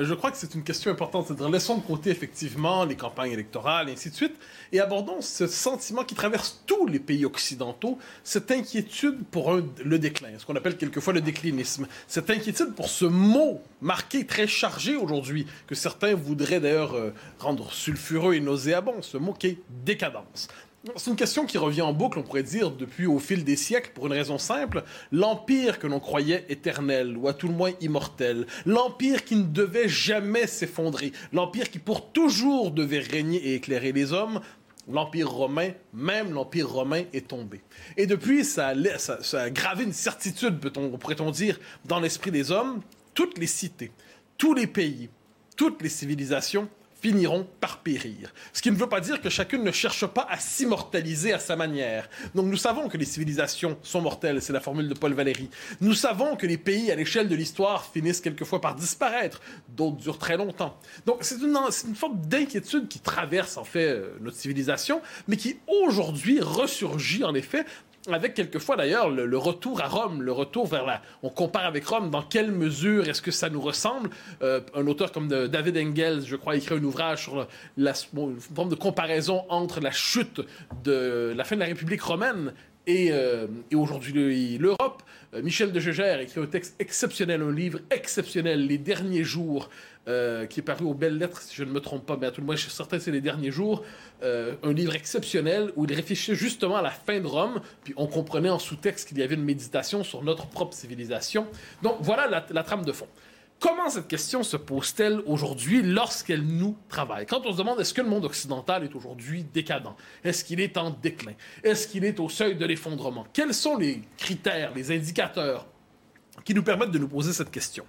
Je crois que c'est une question importante. C'est-à-dire, laissons de côté effectivement les campagnes électorales et ainsi de suite, et abordons ce sentiment qui traverse tous les pays occidentaux, cette inquiétude pour le déclin, ce qu'on appelle quelquefois le déclinisme. Cette inquiétude pour ce mot marqué, très chargé aujourd'hui, que certains voudraient d'ailleurs euh, rendre sulfureux et nauséabond, ce mot qui est décadence. C'est une question qui revient en boucle, on pourrait dire, depuis au fil des siècles, pour une raison simple. L'empire que l'on croyait éternel, ou à tout le moins immortel, l'empire qui ne devait jamais s'effondrer, l'empire qui pour toujours devait régner et éclairer les hommes, l'empire romain, même l'empire romain est tombé. Et depuis, ça a, gravé une certitude, pourrait-on dire, dans l'esprit des hommes. Toutes les cités, tous les pays, toutes les civilisations finiront par périr. Ce qui ne veut pas dire que chacune ne cherche pas à s'immortaliser à sa manière. Donc nous savons que les civilisations sont mortelles, c'est la formule de Paul Valéry. Nous savons que les pays à l'échelle de l'histoire finissent quelquefois par disparaître, d'autres durent très longtemps. Donc c'est une, une forme d'inquiétude qui traverse en fait euh, notre civilisation, mais qui aujourd'hui ressurgit en effet avec quelquefois d'ailleurs le, retour à Rome, le retour vers la... On compare avec Rome, dans quelle mesure est-ce que ça nous ressemble? Euh, Un auteur comme David Engels, je crois, écrit un ouvrage sur la, une forme de comparaison entre la chute de la fin de la République romaine et, euh, aujourd'hui le- l'Europe. Euh, Michel de Gégère écrit un texte exceptionnel, un livre exceptionnel, Les derniers jours, euh, qui est paru aux belles lettres, si je ne me trompe pas, mais à tout le moins, je suis certain que c'est Les derniers jours. Euh, un livre exceptionnel où il réfléchissait justement à la fin de Rome, puis on comprenait en sous-texte qu'il y avait une méditation sur notre propre civilisation. Donc voilà la, la trame de fond. Comment cette question se pose-t-elle aujourd'hui lorsqu'elle nous travaille? Quand on se demande est-ce que le monde occidental est aujourd'hui décadent? Est-ce qu'il est en déclin? Est-ce qu'il est au seuil de l'effondrement? Quels sont les critères, les indicateurs qui nous permettent de nous poser cette question?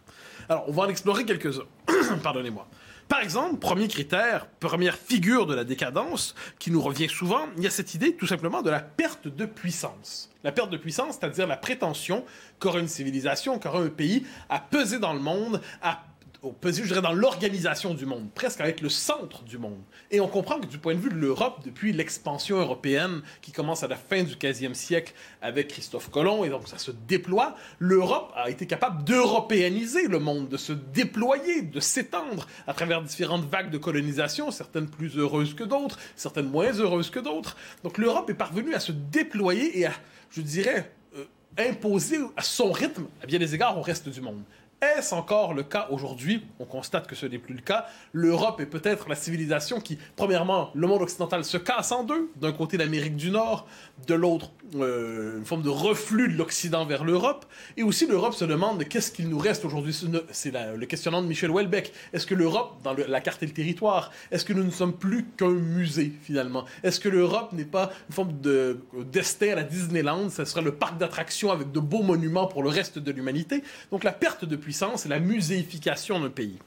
Alors, on va en explorer quelques-uns. Pardonnez-moi. Par exemple, premier critère, première figure de la décadence qui nous revient souvent, il y a cette idée tout simplement de la perte de puissance. La perte de puissance, c'est-à-dire la prétention qu'aura une civilisation, qu'aura un pays à peser dans le monde, à au je dirais, dans l'organisation du monde, presque à être le centre du monde. Et on comprend que du point de vue de l'Europe, depuis l'expansion européenne qui commence à la fin du 15e siècle avec Christophe Colomb, et donc ça se déploie, l'Europe a été capable d'européaniser le monde, de se déployer, de s'étendre à travers différentes vagues de colonisation, certaines plus heureuses que d'autres, certaines moins heureuses que d'autres. Donc l'Europe est parvenue à se déployer et à, je dirais, euh, imposer à son rythme, à bien des égards, au reste du monde. Est-ce encore le cas aujourd'hui? On constate que ce n'est plus le cas. L'Europe est peut-être la civilisation qui, premièrement, le monde occidental se casse en deux. D'un côté l'Amérique du Nord, de l'autre euh, une forme de reflux de l'Occident vers l'Europe. Et aussi l'Europe se demande qu'est-ce qu'il nous reste aujourd'hui. C'est le questionnement de Michel Houellebecq. Est-ce que l'Europe, dans la carte et le territoire, est-ce que nous ne sommes plus qu'un musée finalement? Est-ce que l'Europe n'est pas une forme de destin à la Disneyland? Ce serait le parc d'attractions avec de beaux monuments pour le reste de l'humanité. Donc la perte de puissance et la muséification d'un pays.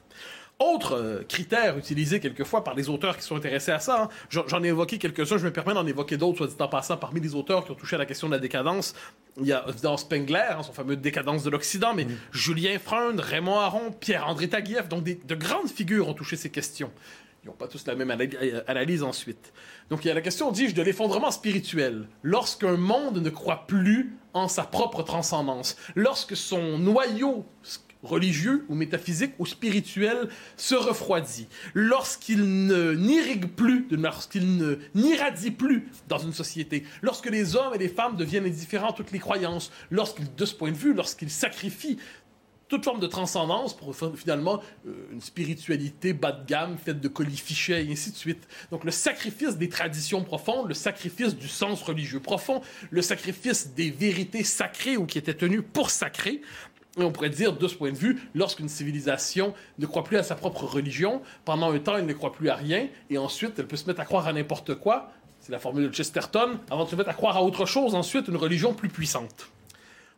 Autre euh, critère utilisé quelquefois par les auteurs qui sont intéressés à ça, hein, j'en ai évoqué quelques-uns, je me permets d'en évoquer d'autres, soit dit en passant, parmi les auteurs qui ont touché à la question de la décadence. Il y a dans Spengler, hein, son fameux Décadence de l'Occident, mais Julien Freund, Raymond Aron, Pierre-André Taguieff, donc des- de grandes figures ont touché ces questions. Ils n'ont pas tous la même ana- analyse ensuite. Donc il y a la question, dis-je, de l'effondrement spirituel. Lorsqu'un monde ne croit plus en sa propre transcendance, lorsque son noyau religieux ou métaphysique ou spirituel se refroidit, lorsqu'il ne n'irrigue plus, lorsqu'il ne n'irradie plus dans une société, lorsque les hommes et les femmes deviennent indifférents à toutes les croyances, lorsqu'ils, de ce point de vue, lorsqu'ils sacrifient toute forme de transcendance pour finalement euh, une spiritualité bas de gamme faite de colifichets et ainsi de suite. Donc le sacrifice des traditions profondes, le sacrifice du sens religieux profond, le sacrifice des vérités sacrées ou qui étaient tenues pour sacrées. Et on pourrait dire, de ce point de vue, lorsqu'une civilisation ne croit plus à sa propre religion, pendant un temps, elle ne croit plus à rien, et ensuite, elle peut se mettre à croire à n'importe quoi, c'est la formule de Chesterton, avant de se mettre à croire à autre chose, ensuite, une religion plus puissante.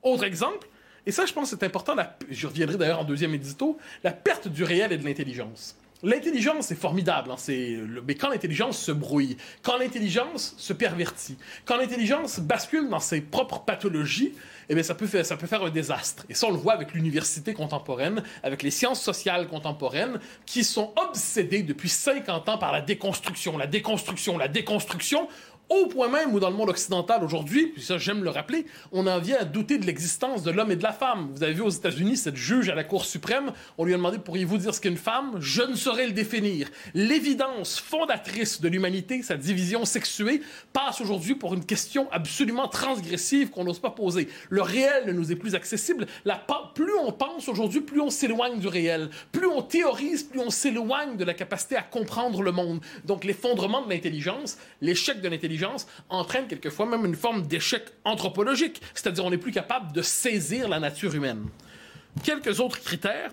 Autre exemple, Et ça, je pense que c'est important, la, je reviendrai d'ailleurs en deuxième édito, la perte du réel et de l'intelligence. L'intelligence, c'est formidable, hein, le, mais quand l'intelligence se brouille, quand l'intelligence se pervertit, quand l'intelligence bascule dans ses propres pathologies, eh bien, ça peut, faire, ça peut faire un désastre. Et ça, on le voit avec l'université contemporaine, avec les sciences sociales contemporaines, qui sont obsédées depuis 50 ans par la déconstruction, la déconstruction, la déconstruction, au point même où dans le monde occidental aujourd'hui, puis ça j'aime le rappeler, on en vient à douter de l'existence de l'homme et de la femme. Vous avez vu aux États-Unis cette juge à la Cour suprême, on lui a demandé pourriez-vous dire ce qu'est une femme? Je ne saurais le définir. L'évidence fondatrice de l'humanité, sa division sexuée, passe aujourd'hui pour une question absolument transgressive qu'on n'ose pas poser. Le réel ne nous est plus accessible. Plus on pense aujourd'hui, plus on s'éloigne du réel. Plus on théorise, plus on s'éloigne de la capacité à comprendre le monde. Donc l'effondrement de l'intelligence, l'échec de l'intelligence entraîne quelquefois même une forme d'échec anthropologique, c'est-à-dire on n'est plus capable de saisir la nature humaine. Quelques autres critères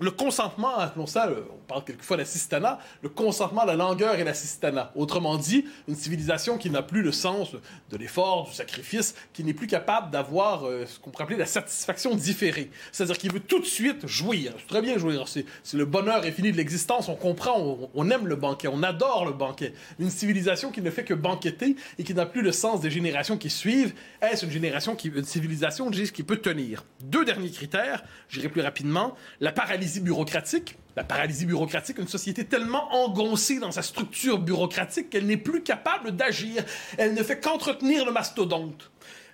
le consentement, appelons ça, on parle quelquefois d'assistanat, le consentement, la langueur et l'assistanat. Autrement dit, une civilisation qui n'a plus le sens de l'effort, du sacrifice, qui n'est plus capable d'avoir euh, ce qu'on pourrait appeler la satisfaction différée. C'est-à-dire qu'il veut tout de suite jouir. Très bien jouir. C'est le bonheur infini de l'existence. On comprend, on, aime le banquet, on adore le banquet. Une civilisation qui ne fait que banqueter et qui n'a plus le sens des générations qui suivent, est-ce une génération qui, une civilisation, qui peut tenir? Deux derniers critères, j'irai plus rapidement. La paralysie bureaucratique. La paralysie bureaucratique, une société tellement engoncée dans sa structure bureaucratique qu'elle n'est plus capable d'agir. Elle ne fait qu'entretenir le mastodonte.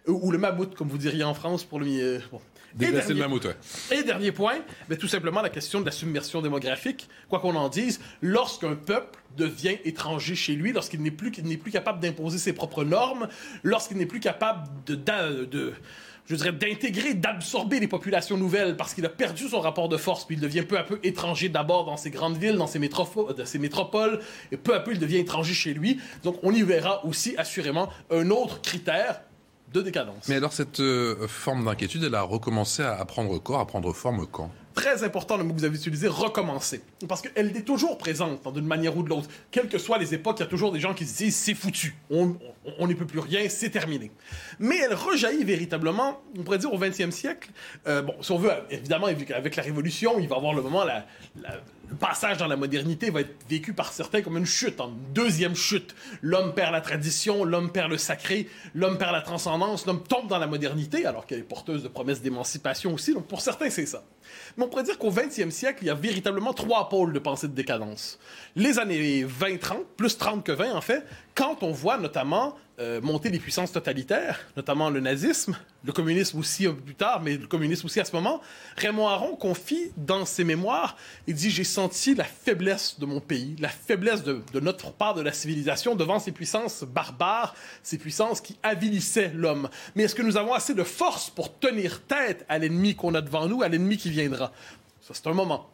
Euh, ou le mammouth, comme vous diriez en France, pour le... Euh, bon. Et dernier, le mammouth, Et dernier point, ben, tout simplement la question de la submersion démographique. Quoi qu'on en dise, lorsqu'un peuple devient étranger chez lui, lorsqu'il n'est plus, n'est plus capable d'imposer ses propres normes, lorsqu'il n'est plus capable de, de je dirais, d'intégrer, d'absorber les populations nouvelles parce qu'il a perdu son rapport de force, puis il devient peu à peu étranger d'abord dans ses grandes villes, dans ses, ses métropoles, et peu à peu il devient étranger chez lui. Donc on y verra aussi assurément un autre critère de décadence. Mais alors cette euh, forme d'inquiétude, elle a recommencé à prendre corps, à prendre forme quand? Très important le mot que vous avez utilisé, recommencer. Parce qu'elle est toujours présente, d'une manière ou de l'autre. Quelles que soient les époques, il y a toujours des gens qui se disent c'est foutu, on n'y peut plus rien, c'est terminé. Mais elle rejaillit véritablement, on pourrait dire au 20e siècle. Euh, bon, si on veut, évidemment, avec la Révolution, il va avoir le moment, le passage dans la modernité va être vécu par certains comme une chute, une deuxième chute. L'homme perd la tradition, l'homme perd le sacré, l'homme perd la transcendance, l'homme tombe dans la modernité, alors qu'elle est porteuse de promesses d'émancipation aussi. Donc pour certains, c'est ça. Mais on pourrait dire qu'au 20e siècle, il y a véritablement trois pôles de pensée de décadence. Les années 20-30, plus 30 que 20 en fait, quand on voit notamment euh, monter les puissances totalitaires, notamment le nazisme, le communisme aussi peu plus tard, mais le communisme aussi à ce moment, Raymond Aron confie dans ses mémoires, il dit J'ai senti la faiblesse de mon pays, la faiblesse de, de, notre part de la civilisation devant ces puissances barbares, ces puissances qui avilissaient l'homme. Mais est-ce que nous avons assez de force pour tenir tête à l'ennemi qu'on a devant nous, à l'ennemi qui Ça, c'est un moment.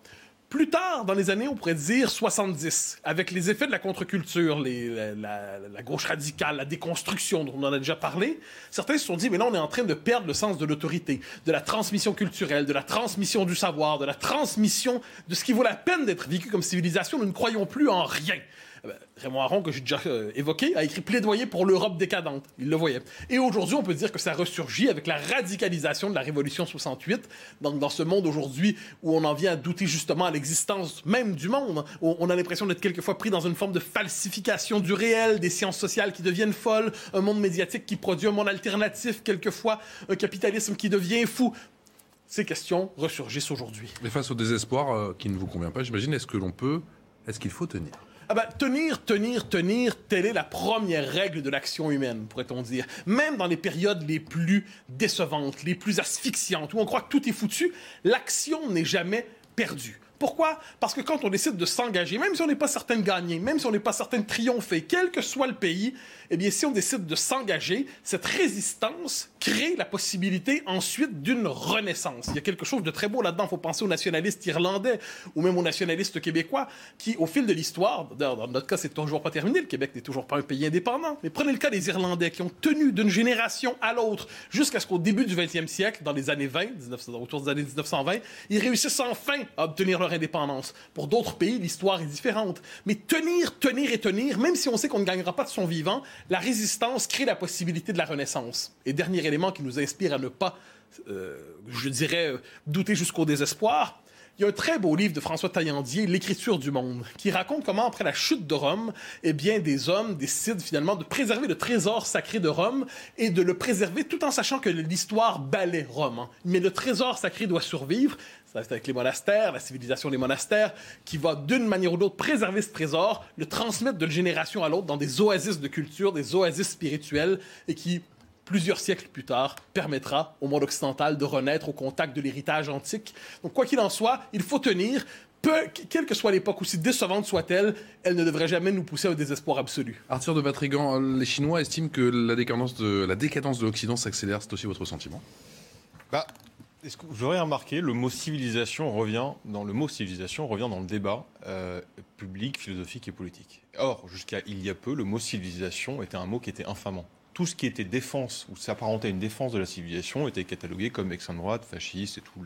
Plus tard, dans les années, on pourrait dire 70, avec les effets de la contre-culture, la, gauche radicale, la déconstruction dont on en a déjà parlé, certains se sont dit, mais là, on est en train de perdre le sens de l'autorité, de la transmission culturelle, de la transmission du savoir, de la transmission de ce qui vaut la peine d'être vécu comme civilisation. Nous ne croyons plus en rien. Eh ben, Raymond Aron, que j'ai déjà euh, évoqué, a écrit plaidoyer pour l'Europe décadente. Il le voyait. Et aujourd'hui, on peut dire que ça ressurgit avec la radicalisation de la Révolution 68, donc dans ce monde aujourd'hui où on en vient à douter justement à l'existence même du monde, où on a l'impression d'être quelquefois pris dans une forme de falsification du réel, des sciences sociales qui deviennent folles, un monde médiatique qui produit un monde alternatif, quelquefois un capitalisme qui devient fou ces questions ressurgissent aujourd'hui. Mais face au désespoir euh, qui ne vous convient pas, j'imagine, est-ce que l'on peut, est-ce qu'il faut tenir? Ah ben, tenir, tenir, tenir, telle est la première règle de l'action humaine, pourrait-on dire. Même dans les périodes les plus décevantes, les plus asphyxiantes, où on croit que tout est foutu, l'action n'est jamais perdue. Pourquoi? Parce que quand on décide de s'engager, même si on n'est pas certain de gagner, même si on n'est pas certain de triompher, quel que soit le pays, eh bien, si on décide de s'engager, cette résistance crée la possibilité ensuite d'une renaissance. Il y a quelque chose de très beau là-dedans. Il faut penser aux nationalistes irlandais ou même aux nationalistes québécois qui, au fil de l'histoire, dans notre cas, c'est toujours pas terminé. Le Québec n'est toujours pas un pays indépendant. Mais prenez le cas des Irlandais qui ont tenu d'une génération à l'autre jusqu'à ce qu'au début du 20e siècle, dans les années 20, autour des années 1920, ils réussissent enfin à obtenir leur indépendance. Pour d'autres pays, l'histoire est différente. Mais tenir, tenir et tenir, même si on sait qu'on ne gagnera pas de son vivant, la résistance crée la possibilité de la renaissance. Et dernier élément qui nous inspire à ne pas, euh, je dirais, douter jusqu'au désespoir. Il y a un très beau livre de François Taillandier, L'écriture du monde, qui raconte comment, après la chute de Rome, eh bien, des hommes décident finalement de préserver le trésor sacré de Rome et de le préserver tout en sachant que l'histoire balaie Rome. Hein. Mais le trésor sacré doit survivre. C'est avec les monastères, la civilisation des monastères, qui va d'une manière ou d'autre préserver ce trésor, le transmettre de génération à l'autre dans des oasis de culture, des oasis spirituelles, et qui plusieurs siècles plus tard, permettra au monde occidental de renaître au contact de l'héritage antique. Donc, quoi qu'il en soit, il faut tenir. Peu, quelle que soit l'époque, aussi décevante soit-elle, elle ne devrait jamais nous pousser au désespoir absolu. Arthur de Batrigan, les Chinois estiment que la décadence de, la décadence de l'Occident s'accélère. C'est aussi votre sentiment? Bah, J'aurais remarqué, le mot civilisation revient dans le mot civilisation revient dans le débat euh, public, philosophique et politique. Or, jusqu'à il y a peu, le mot civilisation était un mot qui était infamant tout ce qui était défense ou s'apparentait à une défense de la civilisation était catalogué comme extrême droite, fasciste et tous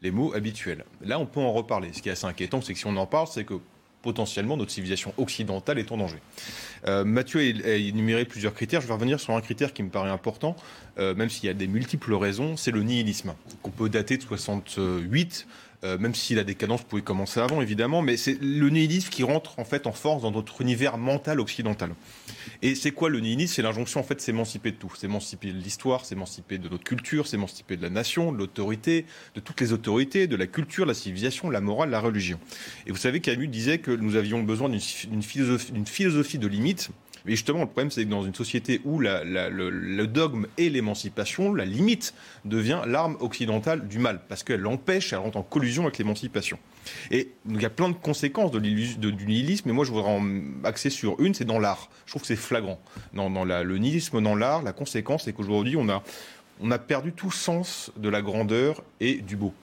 les, mots habituels. Là, on peut en reparler. Ce qui est assez inquiétant, c'est que si on en parle, c'est que potentiellement notre civilisation occidentale est en danger. Euh, Mathieu a énuméré plusieurs critères. Je vais revenir sur un critère qui me paraît important, euh, même s'il y a des multiples raisons, c'est le nihilisme, qu'on peut dater de 68 euh, même si la décadence pouvait commencer avant, évidemment, mais c'est le nihilisme qui rentre en fait en force dans notre univers mental occidental. Et c'est quoi le nihilisme? C'est l'injonction en fait de s'émanciper de tout, s'émanciper de l'histoire, s'émanciper de notre culture, s'émanciper de la nation, de l'autorité, de toutes les autorités, de la culture, la civilisation, la morale, la religion. Et vous savez, Camus disait que nous avions besoin d'une philosophie, philosophie de limite mais justement, le problème, c'est que dans une société où le, dogme et l'émancipation, la limite devient l'arme occidentale du mal, parce qu'elle l'empêche, elle rentre en collusion avec l'émancipation. Et il y a plein de conséquences du nihilisme, mais moi je voudrais en axer sur une, c'est dans l'art. Je trouve que c'est flagrant. Dans, le nihilisme dans l'art, la conséquence, c'est qu'aujourd'hui, on a perdu tout sens de la grandeur et du beau.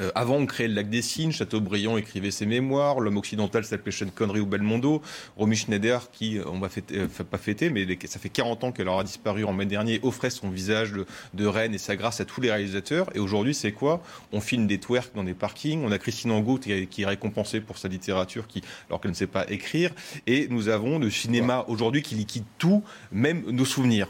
Euh, avant, on créait le lac des Cygnes, Chateaubriand écrivait ses mémoires, l'homme occidental s'appelait Sean Connery ou Belmondo, Romy Schneider, qui, euh, on va fêter, euh, pas fêter, mais ça fait 40 ans qu'elle aura disparu en mai dernier, offrait son visage de, reine et sa grâce à tous les réalisateurs. Et aujourd'hui, c'est quoi? On filme des twerks dans des parkings, on a Christine Angot qui, est récompensée pour sa littérature, qui, alors qu'elle ne sait pas écrire, et nous avons le cinéma aujourd'hui qui liquide tout, même nos souvenirs.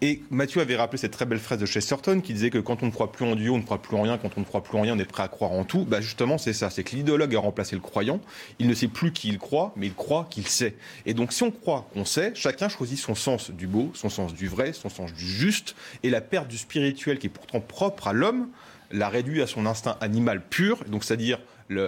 Et Mathieu avait rappelé cette très belle phrase de Chesterton qui disait que quand on ne croit plus en Dieu, on ne croit plus en rien, quand on ne croit plus en rien, on est prêt à croire en tout, bah justement c'est ça, c'est que l'idéologue a remplacé le croyant, il ne sait plus qui il croit, mais il croit qu'il sait. Et donc si on croit qu'on sait, chacun choisit son sens du beau, son sens du vrai, son sens du juste, et la perte du spirituel qui est pourtant propre à l'homme, la réduit à son instinct animal pur, donc c'est-à-dire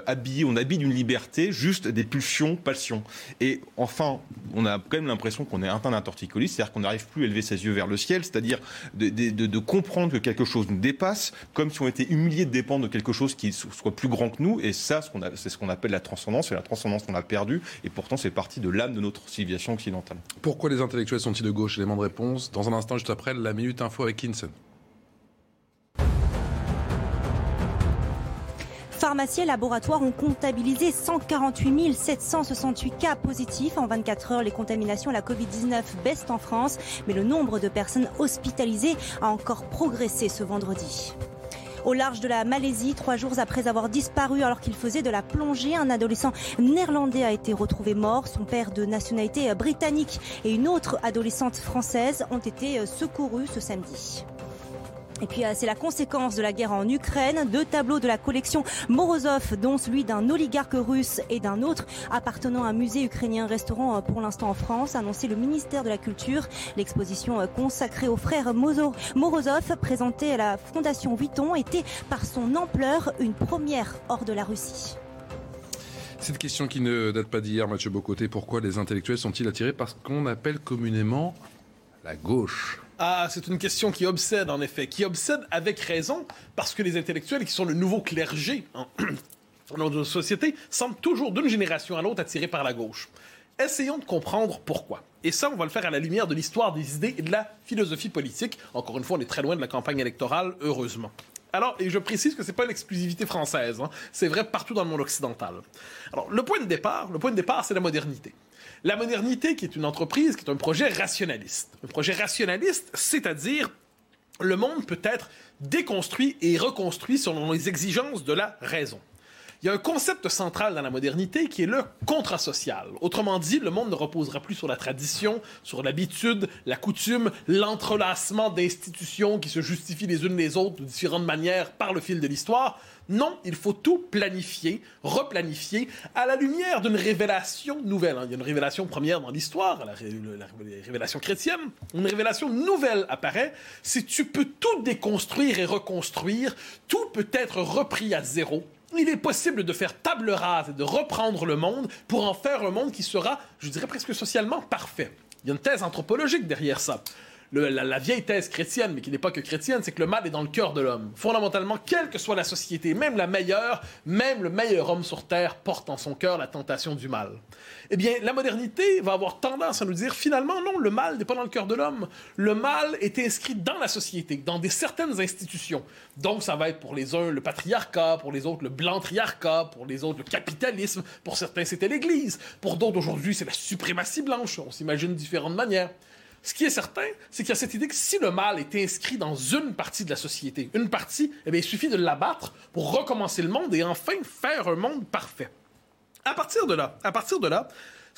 habillé, on habille d'une liberté juste des pulsions, passions. Et enfin, on a quand même l'impression qu'on est atteint d'un torticolis, c'est-à-dire qu'on n'arrive plus à élever ses yeux vers le ciel, c'est-à-dire de, comprendre que quelque chose nous dépasse, comme si on était humilié de dépendre de quelque chose qui soit plus grand que nous. Et ça, c'est ce qu'on appelle la transcendance, et la transcendance qu'on a perdue, et pourtant c'est partie de l'âme de notre civilisation occidentale. Pourquoi les intellectuels sont-ils de gauche? Élément de réponse. Dans un instant, juste après, la Minute Info avec Kinson. Pharmacies et laboratoires ont comptabilisé 148 768 cas positifs. En 24 heures, les contaminations à la Covid-19 baissent en France, mais le nombre de personnes hospitalisées a encore progressé ce vendredi. Au large de la Malaisie, trois jours après avoir disparu alors qu'il faisait de la plongée, un adolescent néerlandais a été retrouvé mort. Son père de nationalité britannique et une autre adolescente française ont été secourus ce samedi. Et puis euh, c'est la conséquence de la guerre en Ukraine. Deux tableaux de la collection Morozov, dont celui d'un oligarque russe et d'un autre appartenant à un musée ukrainien restaurant euh, pour l'instant en France, annoncé le ministère de la Culture. L'exposition euh, consacrée aux frères Morozov, présentée à la Fondation Vuitton, était par son ampleur une première hors de la Russie. Cette question qui ne date pas d'hier, Mathieu Bocoté, pourquoi les intellectuels sont-ils attirés par ce qu'on appelle communément la gauche? Ah, c'est une question qui obsède, en effet, qui obsède avec raison, parce que les intellectuels, qui sont le nouveau clergé hein, dans notre société, semblent toujours d'une génération à l'autre attirés par la gauche. Essayons de comprendre pourquoi. Et ça, on va le faire à la lumière de l'histoire des idées et de la philosophie politique. Encore une fois, on est très loin de la campagne électorale, heureusement. Alors, et je précise que c'est pas une exclusivité française, hein. c'est vrai partout dans le monde occidental. Alors, le point de départ, le point de départ, c'est la modernité. La modernité, qui est une entreprise, qui est un projet rationaliste. Un projet rationaliste, c'est-à-dire le monde peut être déconstruit et reconstruit selon les exigences de la raison. Il y a un concept central dans la modernité qui est le contrat social. Autrement dit, le monde ne reposera plus sur la tradition, sur l'habitude, la coutume, l'entrelacement d'institutions qui se justifient les unes les autres de différentes manières par le fil de l'histoire. Non, il faut tout planifier, replanifier, à la lumière d'une révélation nouvelle. Il y a une révélation première dans l'histoire, la, révélation chrétienne. Une révélation nouvelle apparaît. Si tu peux tout déconstruire et reconstruire, tout peut être repris à zéro. Il est possible de faire table rase et de reprendre le monde pour en faire un monde qui sera, je dirais presque socialement parfait. Il y a une thèse anthropologique derrière ça la, vieille thèse chrétienne, mais qui n'est pas que chrétienne, c'est que le mal est dans le cœur de l'homme. Fondamentalement, quelle que soit la société, même la meilleure, même le meilleur homme sur Terre porte en son cœur la tentation du mal. Eh bien, la modernité va avoir tendance à nous dire finalement, non, le mal n'est pas dans le cœur de l'homme. Le mal est inscrit dans la société, dans des certaines institutions. Donc, ça va être pour les uns le patriarcat, pour les autres le blanc-triarcat, pour les autres le capitalisme, pour certains c'était l'Église, pour d'autres aujourd'hui c'est la suprématie blanche. On s'imagine différentes manières. Ce qui est certain, c'est qu'il y a cette idée que si le mal est inscrit dans une partie de la société, une partie, eh bien, il suffit de l'abattre pour recommencer le monde et enfin faire un monde parfait. À partir de là, à partir de là,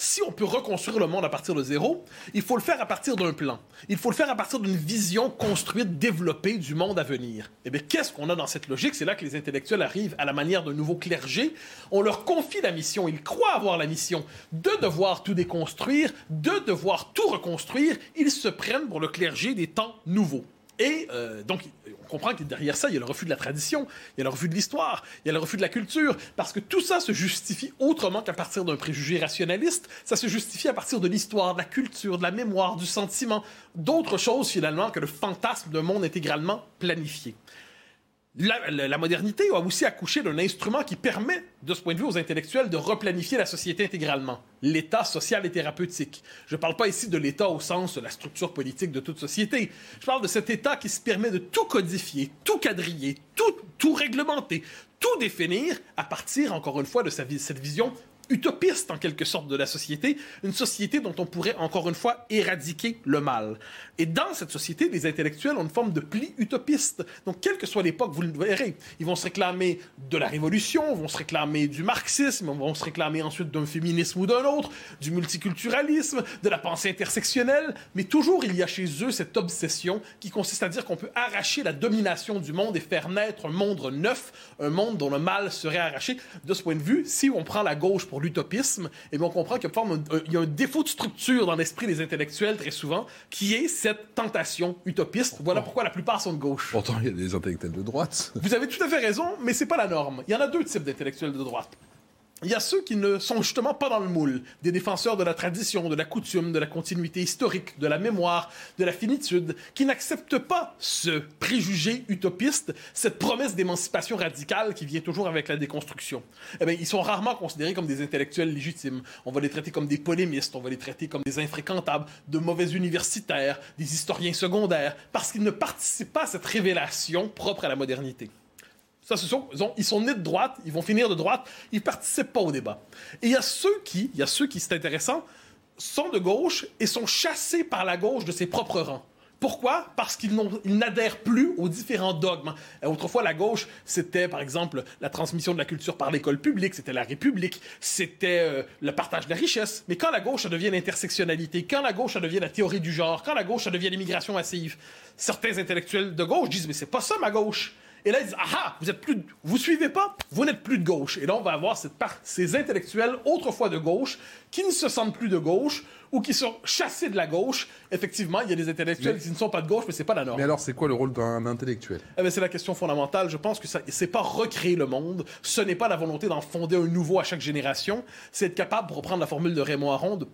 si on peut reconstruire le monde à partir de zéro, il faut le faire à partir d'un plan. Il faut le faire à partir d'une vision construite, développée du monde à venir. Eh bien, qu'est-ce qu'on a dans cette logique? C'est là que les intellectuels arrivent à la manière d'un nouveau clergé. On leur confie la mission, ils croient avoir la mission de devoir tout déconstruire, de devoir tout reconstruire. Ils se prennent pour le clergé des temps nouveaux. Et euh, donc, on comprend que derrière ça, il y a le refus de la tradition, il y a le refus de l'histoire, il y a le refus de la culture, parce que tout ça se justifie autrement qu'à partir d'un préjugé rationaliste. Ça se justifie à partir de l'histoire, de la culture, de la mémoire, du sentiment, d'autres choses finalement que le fantasme d'un monde intégralement planifié. La, modernité a aussi accouché d'un instrument qui permet, de ce point de vue, aux intellectuels de replanifier la société intégralement, l'État social et thérapeutique. Je ne parle pas ici de l'État au sens de la structure politique de toute société. Je parle de cet État qui se permet de tout codifier, tout quadriller, tout, tout réglementer, tout définir à partir, encore une fois, de cette vision utopiste en quelque sorte de la société, une société dont on pourrait encore une fois éradiquer le mal. Et dans cette société, les intellectuels ont une forme de pli utopiste. Donc, quelle que soit l'époque, vous le verrez, ils vont se réclamer de la révolution, vont se réclamer du marxisme, vont se réclamer ensuite d'un féminisme ou d'un autre, du multiculturalisme, de la pensée intersectionnelle, mais toujours il y a chez eux cette obsession qui consiste à dire qu'on peut arracher la domination du monde et faire naître un monde neuf, un monde dont le mal serait arraché. De ce point de vue, si on prend la gauche pour l'utopisme, et bien on comprend qu'il y, a un défaut de structure dans l'esprit des intellectuels très souvent, qui est cette tentation utopiste. Voilà pourquoi la plupart sont de gauche. Pourtant, il y a des intellectuels de droite. Vous avez tout à fait raison, mais c'est pas la norme. Il y en a deux types d'intellectuels de droite il y a ceux qui ne sont justement pas dans le moule, des défenseurs de la tradition, de la coutume, de la continuité historique, de la mémoire, de la finitude, qui n'acceptent pas ce préjugé utopiste, cette promesse d'émancipation radicale qui vient toujours avec la déconstruction. Eh bien, ils sont rarement considérés comme des intellectuels légitimes. On va les traiter comme des polémistes, on va les traiter comme des infréquentables, de mauvais universitaires, des historiens secondaires, parce qu'ils ne participent pas à cette révélation propre à la modernité. Ils, sont nés de droite, ils vont finir de droite, ils participent pas au débat. Et il y a ceux qui, il y a ceux qui, c'est intéressant, sont de gauche et sont chassés par la gauche de ses propres rangs. Pourquoi? Parce qu'ils n'adhèrent plus aux différents dogmes. Autrefois, la gauche, c'était, par exemple, la transmission de la culture par l'école publique, c'était la République, c'était euh, le partage de la richesse. Mais quand la gauche, ça devient l'intersectionnalité, quand la gauche, ça devient la théorie du genre, quand la gauche, ça devient l'immigration massive, certains intellectuels de gauche disent, mais c'est pas ça ma gauche. Et là, ils disent Ah vous êtes plus. Vous suivez pas? Vous n'êtes plus de gauche. Et là, on va avoir cette part, ces intellectuels, autrefois de gauche, qui ne se sentent plus de gauche ou qui sont chassés de la gauche. Effectivement, il y a des intellectuels qui ne sont pas de gauche, mais c'est pas la norme. Mais alors, c'est quoi le rôle d'un intellectuel? Eh ben, C'est la question fondamentale. Je pense que ce n'est pas recréer le monde. Ce n'est pas la volonté d'en fonder un nouveau à chaque génération. C'est être capable, pour reprendre la formule de Raymond Aron, de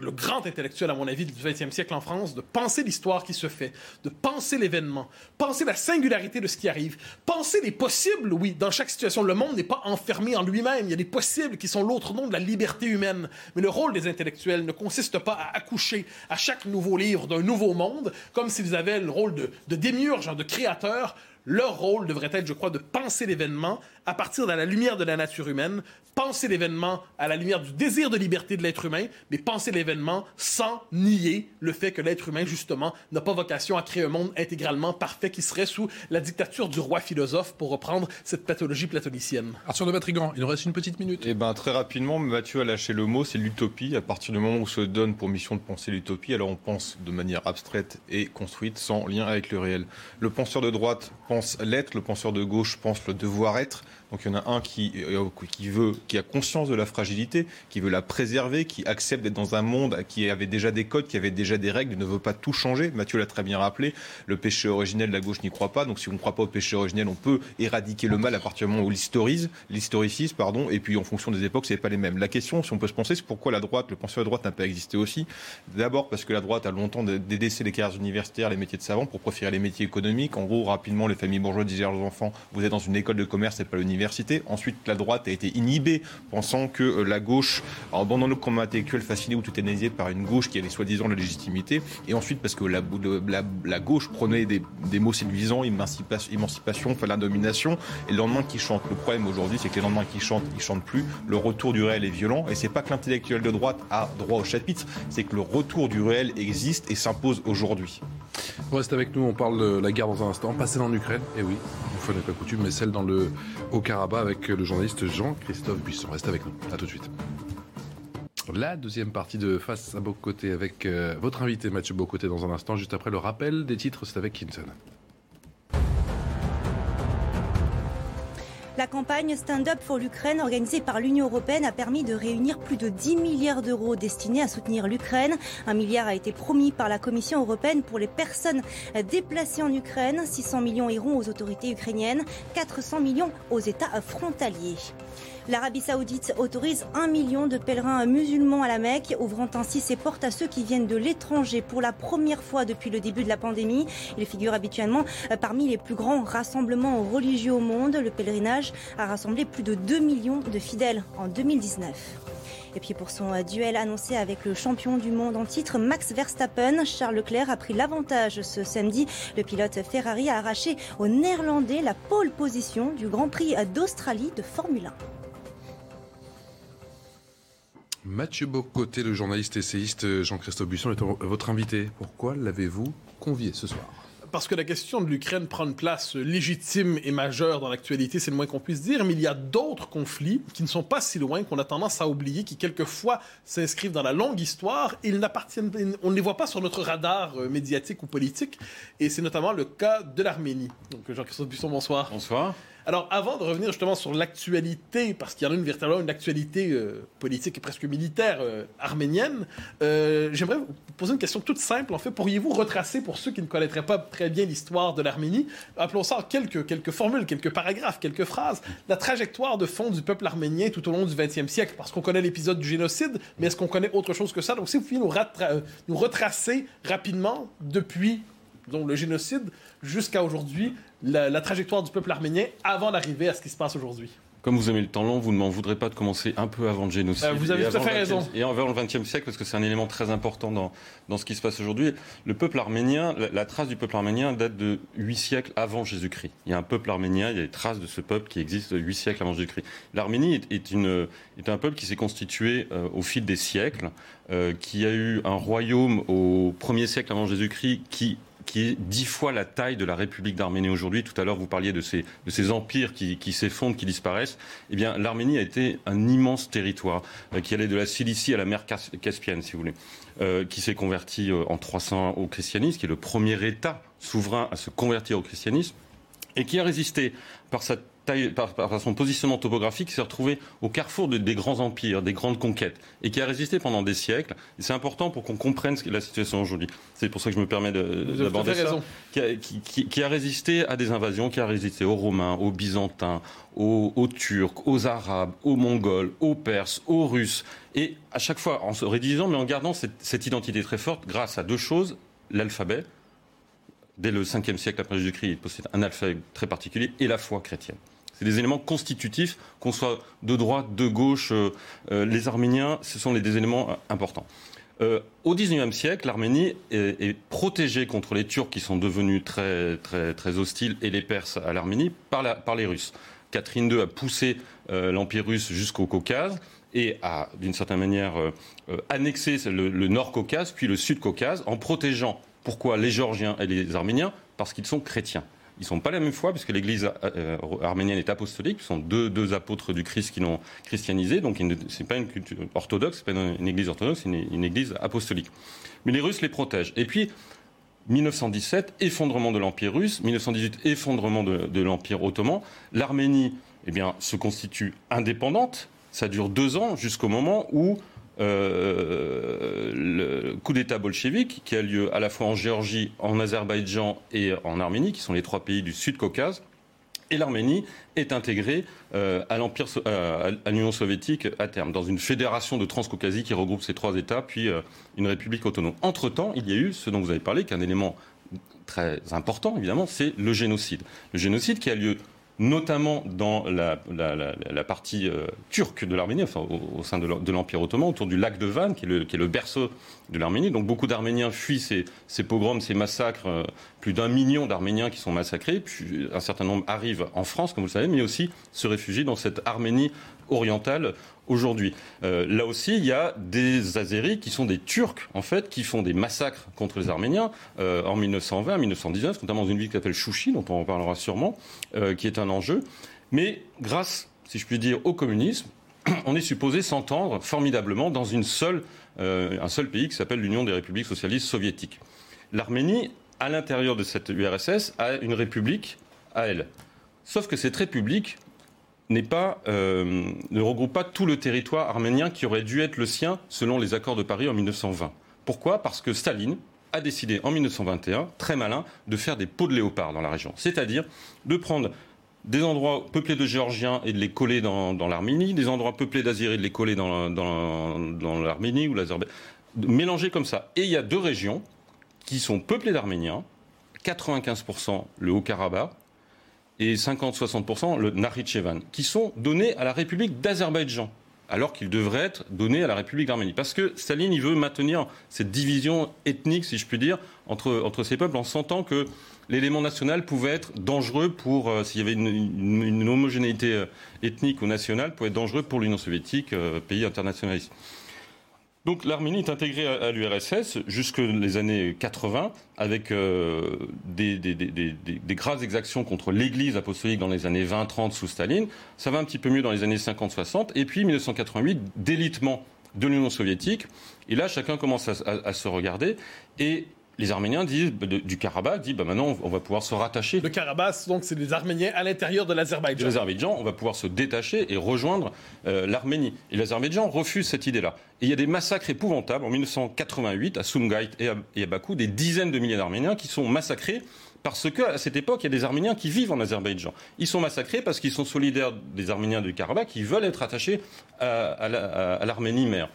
le grand intellectuel, à mon avis, du XXe siècle en France, de penser l'histoire qui se fait, de penser l'événement, penser la singularité de ce qui arrive, penser les possibles, oui, dans chaque situation. Le monde n'est pas enfermé en lui-même. Il y a des possibles qui sont l'autre nom de la liberté humaine. Mais le rôle des intellectuels ne consiste pas à accoucher à chaque nouveau livre d'un nouveau monde, comme s'ils avaient le rôle de, de démiurge, de créateur. Leur rôle devrait être, je crois, de penser l'événement à partir de la lumière de la nature humaine, penser l'événement à la lumière du désir de liberté de l'être humain, mais penser l'événement sans nier le fait que l'être humain, justement, n'a pas vocation à créer un monde intégralement parfait qui serait sous la dictature du roi philosophe, pour reprendre cette pathologie platonicienne. Arthur de Matrigan, il nous reste une petite minute. Eh ben, très rapidement, Mathieu a lâché le mot, c'est l'utopie. À partir du moment où on se donne pour mission de penser l'utopie, alors on pense de manière abstraite et construite, sans lien avec le réel. Le penseur de droite pense l'être, le penseur de gauche pense le devoir être. Donc il y en a un qui, euh, qui veut, qui a conscience de la fragilité, qui veut la préserver, qui accepte d'être dans un monde qui avait déjà des codes, qui avait déjà des règles, ne veut pas tout changer. Mathieu l'a très bien rappelé. Le péché originel, la gauche n'y croit pas. Donc si on ne croit pas au péché originel, on peut éradiquer le mal à partir du moment où l'historise, l'historicise, pardon. Et puis en fonction des époques, c'est pas les mêmes. La question, si on peut se penser, c'est pourquoi la droite, le penseur de droite n'a pas existé aussi. D'abord parce que la droite a longtemps délaissé les carrières universitaires, les métiers de savant pour préférer les métiers économiques. En gros, rapidement, les familles bourgeoises disaient à leurs enfants, vous êtes dans une école de commerce et pas l'université Ensuite, la droite a été inhibée, pensant que euh, la gauche, en abandonnant le combat intellectuel fasciné ou tout par une gauche qui avait soi-disant la légitimité. Et ensuite, parce que la, gauche prenait des, mots séduisants, émancipation, émancipation la domination, et le lendemain qui chante. Le problème aujourd'hui, c'est que les lendemains qui chantent, ils chantent plus. Le retour du réel est violent, et c'est pas que l'intellectuel de droite a droit au chapitre, c'est que le retour du réel existe et s'impose aujourd'hui. Reste avec nous, on parle de la guerre dans un instant, pas celle en Ukraine, et oui, une fois n'est pas coutume, mais celle dans le Haut-Karabakh avec le journaliste Jean-Christophe Buisson. Reste avec nous, à tout de suite. La deuxième partie de Face à Bocoté avec euh, votre invité Mathieu Bocoté dans un instant, juste après le rappel des titres, c'est avec Kinson. La campagne Stand Up for l'Ukraine organisée par l'Union européenne a permis de réunir plus de 10 milliards d'euros destinés à soutenir l'Ukraine. Un milliard a été promis par la Commission européenne pour les personnes déplacées en Ukraine. 600 millions iront aux autorités ukrainiennes, 400 millions aux États frontaliers. L'Arabie saoudite autorise un million de pèlerins musulmans à la Mecque, ouvrant ainsi ses portes à ceux qui viennent de l'étranger pour la première fois depuis le début de la pandémie. Il figure habituellement parmi les plus grands rassemblements religieux au monde. Le pèlerinage a rassemblé plus de 2 millions de fidèles en 2019. Et puis pour son duel annoncé avec le champion du monde en titre, Max Verstappen, Charles Leclerc a pris l'avantage ce samedi. Le pilote Ferrari a arraché aux Néerlandais la pole position du Grand Prix d'Australie de Formule 1. Mathieu Bocoté, le journaliste essayiste Jean-Christophe Busson, est votre invité. Pourquoi l'avez-vous convié ce soir? Parce que la question de l'Ukraine prend une place légitime et majeure dans l'actualité, c'est le moins qu'on puisse dire, mais il y a d'autres conflits qui ne sont pas si loin, qu'on a tendance à oublier, qui quelquefois s'inscrivent dans la longue histoire, et ils n'appartiennent, on ne les voit pas sur notre radar euh, médiatique ou politique, et c'est notamment le cas de l'Arménie. Donc Jean-Christophe Busson, bonsoir. Bonsoir. Alors, avant de revenir justement sur l'actualité, parce qu'il y en a une véritablement une actualité euh, politique et presque militaire euh, arménienne, euh, j'aimerais vous poser une question toute simple. En fait, pourriez-vous retracer, pour ceux qui ne connaîtraient pas très bien l'histoire de l'Arménie, appelons ça quelques, quelques formules, quelques paragraphes, quelques phrases, la trajectoire de fond du peuple arménien tout au long du XXe siècle, parce qu'on connaît l'épisode du génocide, mais est-ce qu'on connaît autre chose que ça? Donc, si vous pouviez nous, nous retracer rapidement depuis donc, le génocide jusqu'à aujourd'hui, la, trajectoire du peuple arménien avant d'arriver à ce qui se passe aujourd'hui. Comme vous aimez le temps long, vous ne m'en voudrez pas de commencer un peu avant le génocide. Euh, vous avez tout à fait raison. Et avant le XXe siècle, parce que c'est un élément très important dans, dans ce qui se passe aujourd'hui. Le peuple arménien, la, trace du peuple arménien date de huit siècles avant Jésus-Christ. Il y a un peuple arménien, il y a des traces de ce peuple qui existe huit siècles avant Jésus-Christ. L'Arménie est, une, est un peuple qui s'est constitué euh, au fil des siècles, euh, qui a eu un royaume au premier siècle avant Jésus-Christ qui qui est dix fois la taille de la République d'Arménie aujourd'hui. Tout à l'heure, vous parliez de ces, empires qui, qui s'effondrent, qui disparaissent. Eh bien, l'Arménie a été un immense territoire euh, qui allait de la Cilicie à la mer Caspienne, si vous voulez, euh, qui s'est converti euh, en 300 au christianisme, qui est le premier État souverain à se convertir au christianisme, et qui a résisté par sa par, son positionnement topographique, s'est retrouvé au carrefour des grands empires, des grandes conquêtes, et qui a résisté pendant des siècles. c'est important pour qu'on comprenne la situation aujourd'hui. C'est pour ça que je me permets d'aborder ça. Qui a, qui, a, résisté à des invasions, qui a résisté aux Romains, aux Byzantins, aux, Turcs, aux Arabes, aux Mongols, aux Perses, aux Russes. Et à chaque fois, en se réduisant, mais en gardant cette, cette identité très forte, grâce à deux choses l'alphabet, dès le 5e siècle après Jésus-Christ, il possède un alphabet très particulier, et la foi chrétienne. C'est des éléments constitutifs, qu'on soit de droite, de gauche, euh, euh, les Arméniens, ce sont des éléments euh, importants. Euh, au XIXe siècle, l'Arménie est, protégée contre les Turcs qui sont devenus très, très, très hostiles et les Perses à l'Arménie par, les Russes. Catherine II a poussé l'Empire russe jusqu'au Caucase et a, d'une certaine manière, annexé le, le Nord-Caucase puis le Sud-Caucase en protégeant, pourquoi, les Géorgiens et les Arméniens Parce qu'ils sont chrétiens. Ils ne sont pas la même foi, puisque l'Église euh, arménienne est apostolique. Ce sont deux, deux apôtres du Christ qui l'ont christianisé. Donc, ce n'est pas une culture orthodoxe, ce n'est pas une, Église orthodoxe, c'est une, une, Église apostolique. Mais les Russes les protègent. Et puis, 1917, effondrement de l'Empire russe. 1918, effondrement de, de l'Empire ottoman. L'Arménie, eh bien, se constitue indépendante. Ça dure deux ans jusqu'au moment où euh, le coup d'État bolchevique qui a lieu à la fois en Géorgie, en Azerbaïdjan et en Arménie, qui sont les trois pays du Sud-Caucase. Et l'Arménie est intégrée euh, à l'Empire, euh, à l'Union soviétique à terme, dans une fédération de Transcaucasie qui regroupe ces trois États, puis une république autonome. Entre-temps, il y a eu ce dont vous avez parlé, qui est un élément très important, évidemment, c'est le génocide. Le génocide qui a lieu notamment dans la, partie euh, turque de l'Arménie, au, sein de l'Empire ottoman, autour du lac de Van, qui est le, berceau de l'Arménie. Donc beaucoup d'Arméniens fuient ces, ces, pogroms, ces massacres. Euh, plus d'un million d'Arméniens qui sont massacrés. Puis un certain nombre arrivent en France, comme vous le savez, mais aussi se réfugient dans cette Arménie orientale aujourd'hui. Euh, là aussi, il y a des Azéris qui sont des Turcs, en fait, qui font des massacres contre les Arméniens euh, en 1920, 1919, notamment dans une ville qui s'appelle Chouchi, dont on en parlera sûrement, euh, qui est un enjeu. Mais grâce, si je puis dire, au communisme, on est supposé s'entendre formidablement dans un seul pays qui s'appelle l'Union des républiques socialistes soviétiques. L'Arménie, à l'intérieur de cette URSS, a une république à elle. Sauf que cette république n'est pas, euh, ne regroupe pas tout le territoire arménien qui aurait dû être le sien selon les accords de Paris en 1920. Pourquoi? Parce que Staline a décidé en 1921, très malin, de faire des pots de léopard dans la région. C'est-à-dire de prendre des endroits peuplés de Géorgiens et de les coller dans, dans l'Arménie, des endroits peuplés d'Azyris et de les coller dans, dans, dans l'Arménie ou l'Azerbaïdjan. Mélanger comme ça. Et il y a deux régions qui sont peuplées d'Arméniens, 95% le Haut-Karabakh, et 50-60% le Nakhichevan, qui sont donnés à la République d'Azerbaïdjan, alors qu'ils devraient être donnés à la République d'Arménie. Parce que Staline, il veut maintenir cette division ethnique, si je puis dire, entre, entre ces peuples, en sentant que l'élément national pouvait être dangereux pour, euh, s'il y avait une, homogénéité euh, ethnique ou nationale, pouvait être dangereux pour l'Union soviétique, euh, pays internationaliste. Donc l'Arménie est intégrée à, l'URSS jusque les années 80 avec euh, des, graves exactions contre l'Église apostolique dans les années 20-30 sous Staline. Ça va un petit peu mieux dans les années 50-60. Et puis 1988, délitement de l'Union soviétique. Et là, chacun commence à, à, à se regarder. Et les Arméniens disent, du Karabakh disent bah maintenant on va pouvoir se rattacher. Le Karabakh, donc c'est les Arméniens à l'intérieur de l'Azerbaïdjan. L'Azerbaïdjan, on va pouvoir se détacher et rejoindre euh, l'Arménie. Et l'Azerbaïdjan refuse cette idée-là. Et il y a des massacres épouvantables en 1988 à Sumgait et à, et à Bakou, des dizaines de milliers d'Arméniens qui sont massacrés parce qu'à cette époque, il y a des Arméniens qui vivent en Azerbaïdjan. Ils sont massacrés parce qu'ils sont solidaires des Arméniens du Karabakh qui veulent être attachés à, à l'Arménie mère.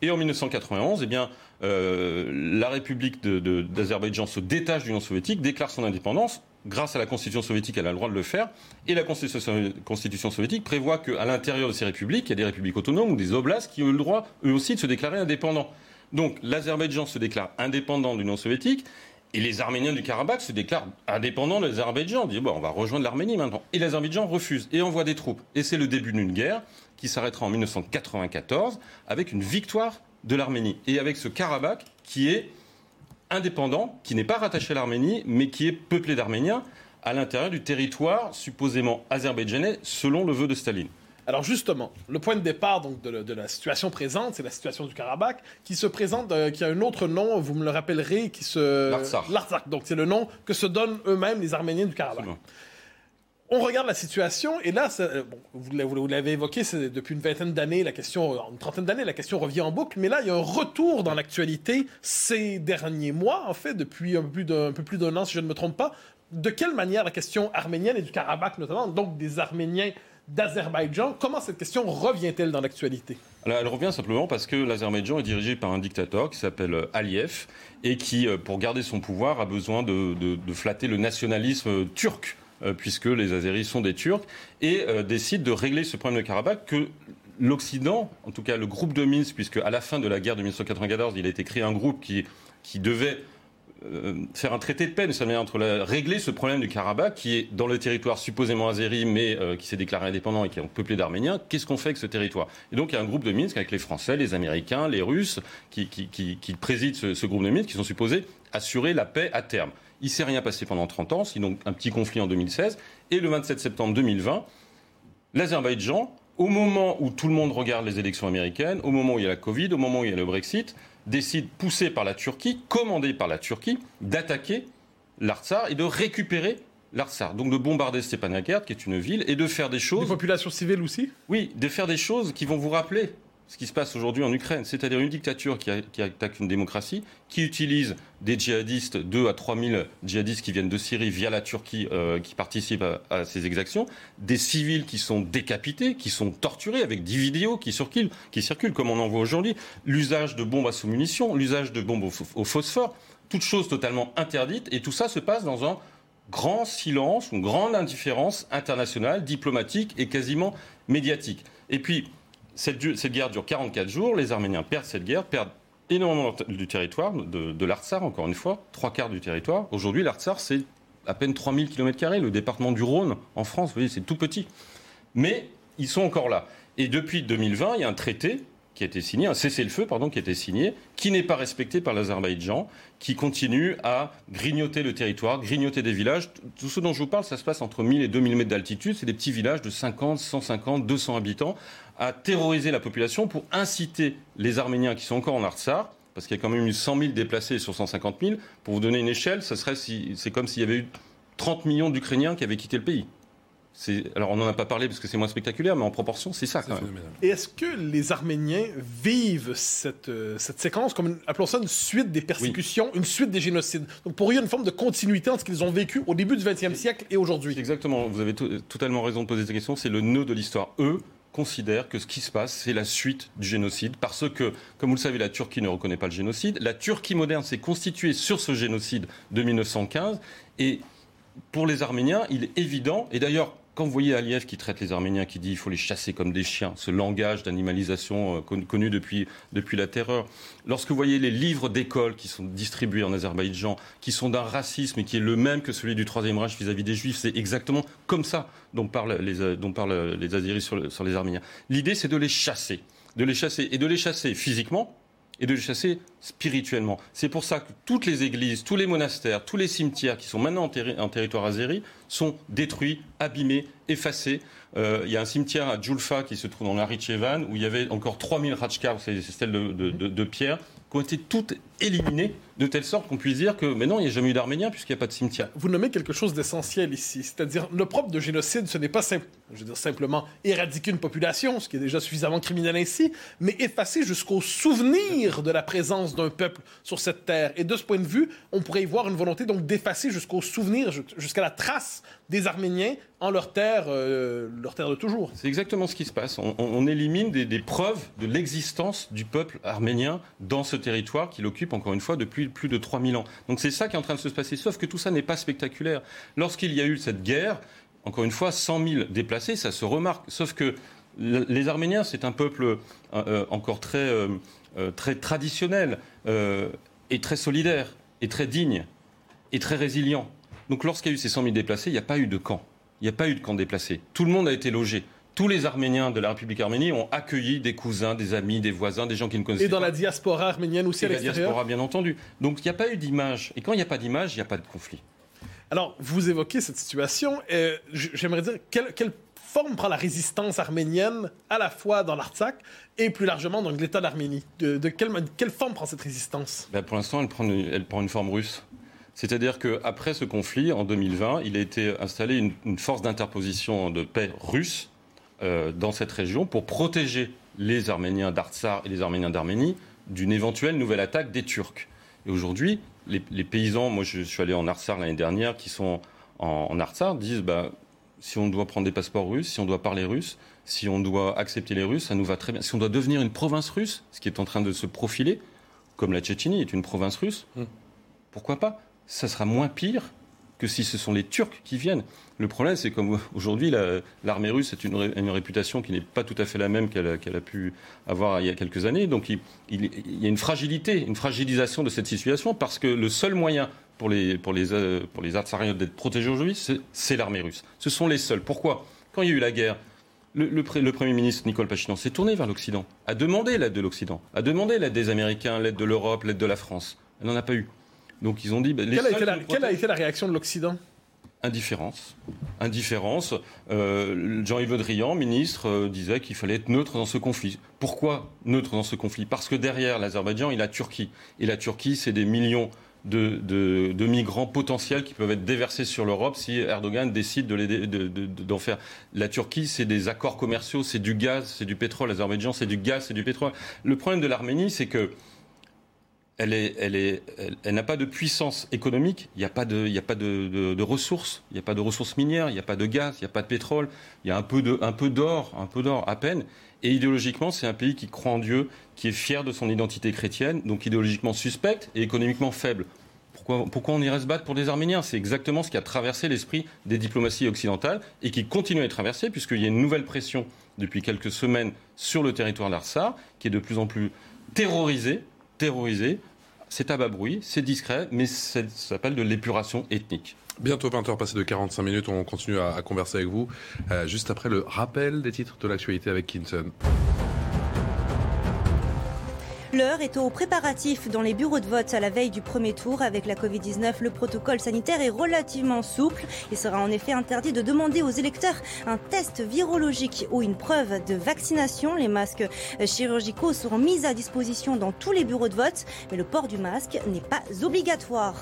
Et en 1991, eh bien, la République d'Azerbaïdjan se détache de l'Union soviétique, déclare son indépendance. Grâce à la Constitution soviétique, elle a le droit de le faire. Et la Constitution, soviétique prévoit qu'à l'intérieur de ces républiques, il y a des républiques autonomes ou des oblasts qui ont le droit, eux aussi, de se déclarer indépendants. Donc l'Azerbaïdjan se déclare indépendant de l'Union soviétique. Et les Arméniens du Karabakh se déclarent indépendants de l'Azerbaïdjan. Ils disent bon, on va rejoindre l'Arménie maintenant. Et l'Azerbaïdjan refuse et envoie des troupes. Et c'est le début d'une guerre qui s'arrêtera en 1994 avec une victoire de l'Arménie et avec ce Karabakh qui est indépendant, qui n'est pas rattaché à l'Arménie, mais qui est peuplé d'Arméniens à l'intérieur du territoire supposément azerbaïdjanais selon le vœu de Staline. Alors justement, le point de départ donc, de, la, de la situation présente, c'est la situation du Karabakh, qui se présente, euh, qui a un autre nom, vous me le rappellerez, qui se... L'Artsakh. L'Artsakh, donc c'est le nom que se donnent eux-mêmes les Arméniens du Karabakh. Absolument on regarde la situation et là, euh, vous l'avez évoqué, c'est depuis une vingtaine d'années, la question, une trentaine d'années, la question revient en boucle. Mais là, il y a un retour dans l'actualité ces derniers mois, en fait, depuis un peu plus d'un an, si je ne me trompe pas. De quelle manière la question arménienne et du Karabakh notamment, donc des Arméniens d'Azerbaïdjan, comment cette question revient-elle dans l'actualité? Elle revient simplement parce que l'Azerbaïdjan est dirigé par un dictateur qui s'appelle euh, Aliyev et qui, euh, pour garder son pouvoir, a besoin de, flatter le nationalisme turc euh, puisque les Azéris sont des Turcs, et euh, décide de régler ce problème de Karabakh que l'Occident, en tout cas le groupe de Minsk, puisque à la fin de la guerre de 1994, il a été créé un groupe qui, qui devait euh, faire un traité de paix de manière entre la, régler ce problème du Karabakh qui est dans le territoire supposément azéri mais euh, qui s'est déclaré indépendant et qui est peuplé d'Arméniens. Qu'est-ce qu'on fait avec ce territoire? Et donc il y a un groupe de Minsk avec les Français, les Américains, les Russes qui, qui, qui, qui président ce, ce, groupe de Minsk qui sont supposés assurer la paix à terme. Il s'est rien passé pendant 30 ans, sinon un petit conflit en 2016 et le 27 septembre 2020, l'Azerbaïdjan au moment où tout le monde regarde les élections américaines, au moment où il y a la Covid, au moment où il y a le Brexit, décide, poussé par la Turquie, commandé par la Turquie, d'attaquer l'Artsar et de récupérer l'Artsar. Donc de bombarder Stepanakert, qui est une ville, et de faire des choses... Des populations civiles aussi? Oui, de faire des choses qui vont vous rappeler ce qui se passe aujourd'hui en Ukraine, c'est-à-dire une dictature qui, attaque une démocratie, qui utilise des djihadistes, 2 à 3 000 djihadistes qui viennent de Syrie via la Turquie, euh, qui participent à, ces exactions, des civils qui sont décapités, qui sont torturés avec des vidéos qui circulent, qui circulent comme on en voit aujourd'hui, l'usage de bombes à sous-munitions, l'usage de bombes au, au phosphore, toutes choses totalement interdites, et tout ça se passe dans un grand silence, une grande indifférence internationale, diplomatique et quasiment médiatique. Et puis, cette, guerre dure 44 jours, les Arméniens perdent cette guerre, perdent énormément du territoire, de, de l'Artsar, encore une fois, trois quarts du territoire. Aujourd'hui, l'Artsar, c'est à peine 3000 km, le département du Rhône en France, vous voyez, c'est tout petit. Mais ils sont encore là. Et depuis 2020, il y a un traité qui a été signé, un cessez-le-feu, pardon, qui a été signé, qui n'est pas respecté par l'Azerbaïdjan, qui continue à grignoter le territoire, grignoter des villages. Tout ce dont je vous parle, ça se passe entre 1000 et 2000 mètres d'altitude. C'est des petits villages de 50, 150, 200 habitants, à terroriser la population pour inciter les Arméniens qui sont encore en Artsar, parce qu'il y a quand même eu 100 000 déplacés sur 150 000. Pour vous donner une échelle, ça serait c'est comme s'il y avait eu 30 millions d'Ukrainiens qui avaient quitté le pays. Alors on n'en a pas parlé parce que c'est moins spectaculaire, mais en proportion, c'est ça quand même. Et est-ce que les Arméniens vivent cette, euh, cette séquence comme, une, appelons ça une suite des persécutions, oui. une suite des génocides? Donc pour eux, il y a une forme de continuité entre ce qu'ils ont vécu au début du XXe siècle et aujourd'hui. Exactement, vous avez totalement raison de poser cette question, c'est le nœud de l'histoire. Eux considèrent que ce qui se passe, c'est la suite du génocide, parce que, comme vous le savez, la Turquie ne reconnaît pas le génocide. La Turquie moderne s'est constituée sur ce génocide de 1915, et pour les Arméniens, il est évident, et d'ailleurs, quand vous voyez Aliyev qui traite les Arméniens, qui dit qu'il faut les chasser comme des chiens, ce langage d'animalisation euh, connu depuis, depuis la terreur, lorsque vous voyez les livres d'école qui sont distribués en Azerbaïdjan, qui sont d'un racisme et qui est le même que celui du Troisième Reich vis-à-vis des Juifs, c'est exactement comme ça dont parlent les, euh, dont parlent les Azeris sur, sur les Arméniens. L'idée, c'est de les chasser, de les chasser et de les chasser physiquement, et de les chasser spirituellement. C'est pour ça que toutes les églises, tous les monastères, tous les cimetières qui sont maintenant en, en territoire azéri sont détruits, abîmés, effacés. Euh, il y a un cimetière à Djoulfa qui se trouve dans l'Arichevan où il y avait encore 3000 rachkars, c'est celle de, de, de, de pierre, qui ont été toutes éliminées de telle sorte qu'on puisse dire que mais non, il n'y a jamais eu d'Arméniens puisqu'il n'y a pas de cimetière. Vous nommez quelque chose d'essentiel ici, c'est-à-dire le propre de génocide, ce n'est pas simple, je veux dire, simplement éradiquer une population, ce qui est déjà suffisamment criminel ainsi, mais effacer jusqu'au souvenir de la présence d'un peuple sur cette terre. Et de ce point de vue, on pourrait y voir une volonté donc d'effacer jusqu'au souvenir, jusqu'à la trace des Arméniens en leur terre, euh, leur terre de toujours. C'est exactement ce qui se passe. On, on élimine des, des, preuves de l'existence du peuple arménien dans ce territoire qu'il occupe encore une fois depuis plus de 3000 ans. Donc c'est ça qui est en train de se passer. Sauf que tout ça n'est pas spectaculaire. Lorsqu'il y a eu cette guerre, encore une fois, 100 000 déplacés, ça se remarque. Sauf que les Arméniens, c'est un peuple euh, encore très, euh, très traditionnel euh, et très solidaire et très digne et très résilient. Donc lorsqu'il y a eu ces 100 000 déplacés, il n'y a pas eu de camp. Il n'y a pas eu de camp déplacé. Tout le monde a été logé. Tous les Arméniens de la République arménie ont accueilli des cousins, des amis, des voisins, des gens qui ne connaissaient pas. Et dans pas. la diaspora arménienne aussi et à l'extérieur la diaspora, bien entendu. Donc il n'y a pas eu d'image. Et quand il n'y a pas d'image, il n'y a pas de conflit. Alors, vous évoquez cette situation. Euh, J'aimerais dire, quelle, quelle, forme prend la résistance arménienne, à la fois dans l'Artsakh et plus largement dans l'État d'Arménie? De, de, quelle, quelle, forme prend cette résistance? Ben Pour l'instant, elle, prend une, elle prend une forme russe. C'est-à-dire qu'après ce conflit, en 2020, il a été installé une, une force d'interposition de paix russe euh, dans cette région pour protéger les Arméniens d'Artsar et les Arméniens d'Arménie d'une éventuelle nouvelle attaque des Turcs. Et aujourd'hui, les, les, paysans, moi je suis allé en Artsar l'année dernière, qui sont en, en Artsar, disent bah, si on doit prendre des passeports russes, si on doit parler russe, si on doit accepter les Russes, ça nous va très bien. Si on doit devenir une province russe, ce qui est en train de se profiler, comme la Tchétchénie est une province russe, mmh. pourquoi pas? Ça sera moins pire que si ce sont les Turcs qui viennent. Le problème, c'est comme aujourd'hui, l'armée russe a une, réputation qui n'est pas tout à fait la même qu'elle a pu avoir il y a quelques années. Donc il, y a une fragilité, une fragilisation de cette situation parce que le seul moyen pour les, pour les, euh, d'être protégés aujourd'hui, c'est l'armée russe. Ce sont les seuls. Pourquoi? Quand il y a eu la guerre, le, le, Premier ministre Nicole Pachinian s'est tourné vers l'Occident, a demandé l'aide de l'Occident, a demandé l'aide des Américains, l'aide de l'Europe, l'aide de la France. Elle n'en a pas eu. Donc ils ont dit. Bah, quelle, a été la, réaction de l'Occident? Indifférence. Indifférence. Euh, Jean-Yves Le Drian, ministre, euh, disait qu'il fallait être neutre dans ce conflit. Pourquoi neutre dans ce conflit? Parce que derrière l'Azerbaïdjan, il y a la Turquie. Et la Turquie, c'est des millions de, de, migrants potentiels qui peuvent être déversés sur l'Europe si Erdogan décide d'en de, de, faire. La Turquie, c'est des accords commerciaux, c'est du gaz, c'est du pétrole. L'Azerbaïdjan, c'est du gaz, c'est du pétrole. Le problème de l'Arménie, c'est que elle, n'a pas de puissance économique, il n'y a pas, de, ressources, il n'y a pas de ressources minières, il n'y a pas de gaz, il n'y a pas de pétrole, il y a un peu, d'or, un peu d'or à peine. Et idéologiquement, c'est un pays qui croit en Dieu, qui est fier de son identité chrétienne, donc idéologiquement suspecte et économiquement faible. Pourquoi, on irait se battre pour des Arméniens? C'est exactement ce qui a traversé l'esprit des diplomaties occidentales et qui continue à être traversé, puisqu'il y a une nouvelle pression depuis quelques semaines sur le territoire d'Arsar, qui est de plus en plus terrorisé, terrorisé c'est à bas bruit, c'est discret, mais ça s'appelle de l'épuration ethnique. Bientôt 20h, passé de 45 minutes, on continue à, converser avec vous, euh, juste après le rappel des titres de l'actualité avec Kinson. L'heure est au préparatif dans les bureaux de vote à la veille du premier tour. Avec la Covid-19, le protocole sanitaire est relativement souple. Il sera en effet interdit de demander aux électeurs un test virologique ou une preuve de vaccination. Les masques chirurgicaux seront mis à disposition dans tous les bureaux de vote, mais le port du masque n'est pas obligatoire.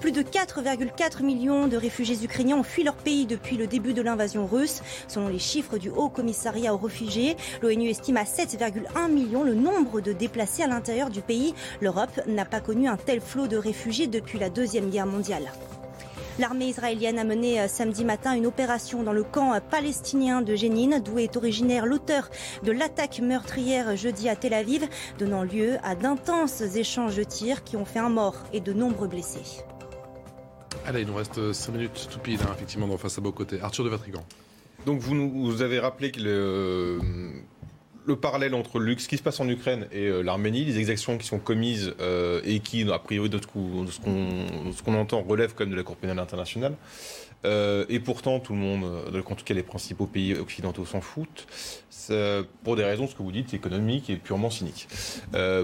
Plus de 4,4 millions de réfugiés ukrainiens ont fui leur pays depuis le début de l'invasion russe. Selon les chiffres du Haut Commissariat aux réfugiés, l'ONU estime à 7,1 millions le nombre de déplacés à l'intérieur du pays. L'Europe n'a pas connu un tel flot de réfugiés depuis la Deuxième Guerre mondiale. L'armée israélienne a mené euh, samedi matin une opération dans le camp euh, palestinien de Jénine, d'où est originaire l'auteur de l'attaque meurtrière jeudi à Tel Aviv, donnant lieu à d'intenses échanges de tirs qui ont fait un mort et de nombreux blessés. Allez, il nous reste 5 minutes tout pile, hein, effectivement, dans Face à Beau Côté. Arthur de Vatrigan. Donc vous nous avez rappelé que le, le parallèle entre ce qui se passe en Ukraine et euh, l'Arménie, les exactions qui sont commises euh, et qui, a priori, de ce qu'on entend, relèvent quand même de la Cour pénale internationale. Euh, et pourtant, tout le monde, en tout cas les principaux pays occidentaux s'en foutent pour des raisons, ce que vous dites, économiques et purement cyniques.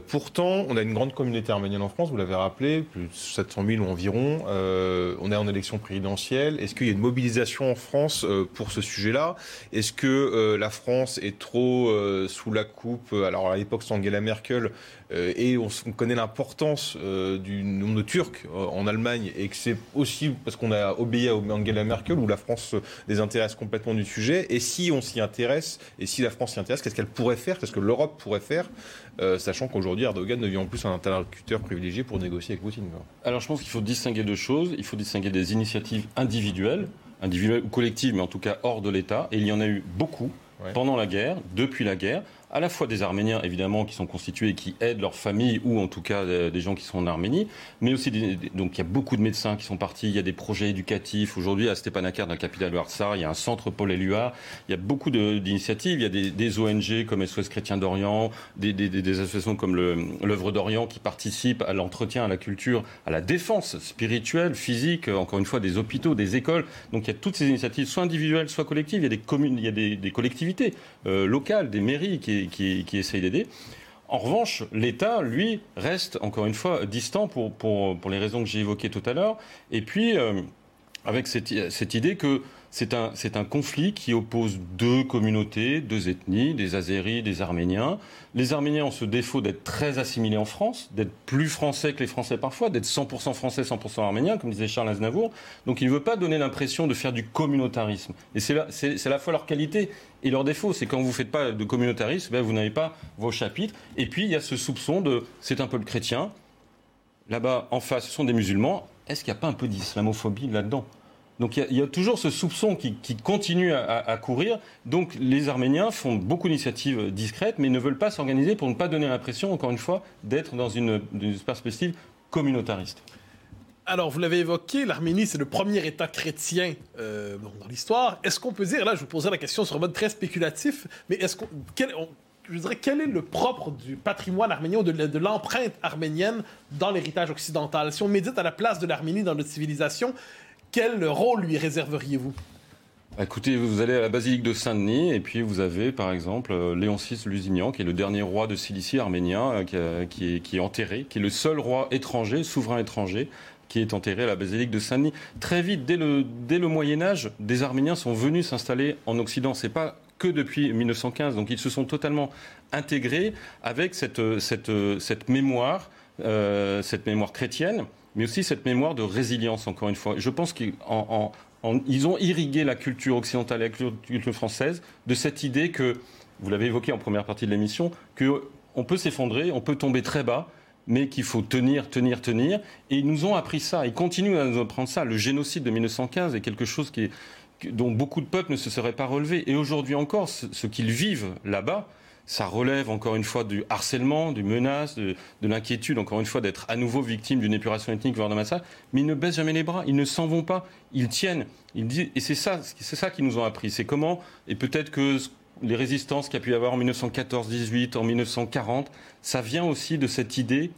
Pourtant, on a une grande communauté arménienne en France, vous l'avez rappelé, plus de 700 000 environ. Euh, on est en élection présidentielle. Est-ce qu'il y a une mobilisation en France pour ce sujet-là? Est-ce que la France est trop sous la coupe Alors à l'époque, c'est Angela Merkel, et on, connaît l'importance du nombre de Turcs en Allemagne, et que c'est aussi parce qu'on a obéi à Angela Merkel, où la France désintéresse complètement du sujet. Et si on s'y intéresse, et si la France s'y intéresse, qu'est-ce qu'elle pourrait faire, qu'est-ce que l'Europe pourrait faire, euh, sachant qu'aujourd'hui Erdogan devient en plus un interlocuteur privilégié pour négocier avec Poutine. Alors je pense qu'il faut distinguer deux choses. Il faut distinguer des initiatives individuelles, individuelles ou collectives, mais en tout cas hors de l'État. Et il y en a eu beaucoup pendant la guerre, depuis la guerre à la fois des Arméniens, évidemment, qui sont constitués et qui aident leurs familles, ou en tout cas euh, des gens qui sont en Arménie, mais aussi, donc il y a beaucoup de médecins qui sont partis, il y a des projets éducatifs. Aujourd'hui, à Stepanakert, dans la capitale de Harsar, il y a un centre Paul Éluard, il y a beaucoup d'initiatives, il y a des, ONG comme SOS Chrétien d'Orient, des, des, associations comme l'œuvre d'Orient qui participent à l'entretien, à la culture, à la défense spirituelle, physique, encore une fois, des hôpitaux, des écoles. Donc il y a toutes ces initiatives, soit individuelles, soit collectives. Il y a des communes, il y a des, collectivités euh, locales, des mairies qui qui, essayent d'aider. En revanche, l'État, lui, reste encore une fois distant pour, les raisons que j'ai évoquées tout à l'heure. Et puis, euh, avec cette, idée que c'est un, conflit qui oppose deux communautés, deux ethnies, des Azéris, des Arméniens. Les Arméniens ont ce défaut d'être très assimilés en France, d'être plus français que les Français parfois, d'être 100% français, 100% arméniens, comme disait Charles Aznavour. Donc il ne veut pas donner l'impression de faire du communautarisme. Et c'est à la fois leur qualité et leur défaut. C'est quand vous ne faites pas de communautarisme, ben vous n'avez pas vos chapitres. Et puis il y a ce soupçon de c'est un peuple chrétien. Là-bas, en face, ce sont des musulmans. Est-ce qu'il n'y a pas un peu d'islamophobie là-dedans? Donc il y, a toujours ce soupçon qui, continue à, courir. Donc les Arméniens font beaucoup d'initiatives discrètes, mais ne veulent pas s'organiser pour ne pas donner l'impression, encore une fois, d'être dans une, perspective communautariste. Alors, vous l'avez évoqué, l'Arménie, c'est le premier État chrétien euh, dans l'histoire. Est-ce qu'on peut dire, là, je vous posais la question sur un mode très spéculatif, mais est-ce qu'on. je dirais, quel est le propre du patrimoine arménien, ou de l'empreinte arménienne dans l'héritage occidental? Si on médite à la place de l'Arménie dans notre civilisation, quel rôle lui réserveriez-vous? Écoutez, vous allez à la basilique de Saint-Denis et puis vous avez par exemple euh, Léon VI Lusignan, qui est le dernier roi de Cilicie arménien, euh, qui, est, enterré, qui est le seul roi étranger, souverain étranger, qui est enterré à la basilique de Saint-Denis. Très vite, dès le, Moyen Âge, des Arméniens sont venus s'installer en Occident. C'est pas que depuis 1915, donc ils se sont totalement intégrés avec cette, euh, mémoire, cette mémoire chrétienne, mais aussi cette mémoire de résilience, encore une fois. Je pense qu'en en- en- ils ont irrigué la culture occidentale et la culture française de cette idée que, vous l'avez évoqué en première partie de l'émission, que on peut s'effondrer, on peut tomber très bas, mais qu'il faut tenir, tenir, tenir. Et ils nous ont appris ça, ils continuent à nous apprendre ça. Le génocide de 1915 est quelque chose dont beaucoup de peuples ne se seraient pas relevés. Et aujourd'hui encore, ce qu'ils vivent là-bas, ça relève encore une fois du harcèlement, du menace, de, de l'inquiétude, encore une fois, d'être à nouveau victime d'une épuration ethnique, voire d'un massacre. Mais ils ne baissent jamais les bras, ils ne s'en vont pas, ils tiennent. Ils disent, et c'est ça, c'est qu'ils nous ont appris. C'est comment, et peut-être que les résistances qu'il y a pu y avoir en 1914-18, en 1940, ça vient aussi de cette idée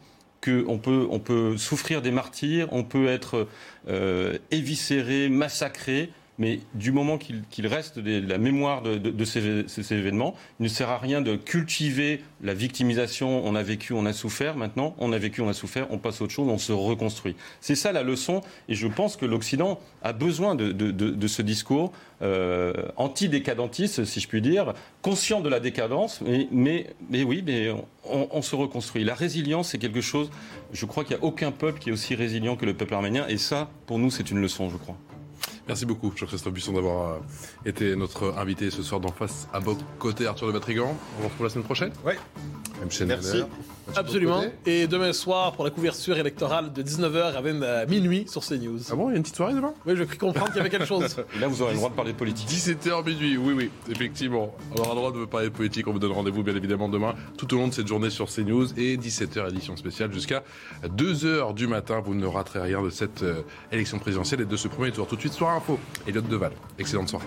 qu'on peut, on peut souffrir des martyrs, on peut être euh, éviscéré, massacré, mais du moment qu'il reste des- la mémoire de, ces, événements, il ne sert à rien de cultiver la victimisation. On a vécu, on a souffert. Maintenant, on a vécu, on a souffert. On passe à autre chose, on se reconstruit. C'est ça la leçon. Et je pense que l'Occident a besoin de, ce discours euh, anti-décadentiste, si je puis dire, conscient de la décadence. Mais, oui, on se reconstruit. La résilience, c'est quelque chose. Je crois qu'il n'y a aucun peuple qui est aussi résilient que le peuple arménien. Et ça, pour nous, c'est une leçon, je crois. Merci beaucoup, Jean-Christophe Buisson, d'avoir euh, été notre invité ce soir d'en face à Bob côté Arthur de Vatrigan. On vous retrouve la semaine prochaine Ouais. Même chaîne. Merci. Absolument. Et demain soir, pour la couverture électorale de 19h à 20 à minuit sur CNews. Ah bon, il y a une petite soirée demain? Oui, j'ai cru comprendre qu'il y avait quelque chose. Et là, vous aurez le droit de parler de politique. 17h minuit, oui, oui, effectivement. On aura le droit de parler de politique. On vous donne rendez-vous, bien évidemment, demain, tout au long de cette journée sur CNews et 17h édition spéciale jusqu'à 2h du matin. Vous ne raterez rien de cette euh, élection présidentielle et de ce premier tour. Tout de suite, Soir Info. Elliot Deval. Excellente soirée.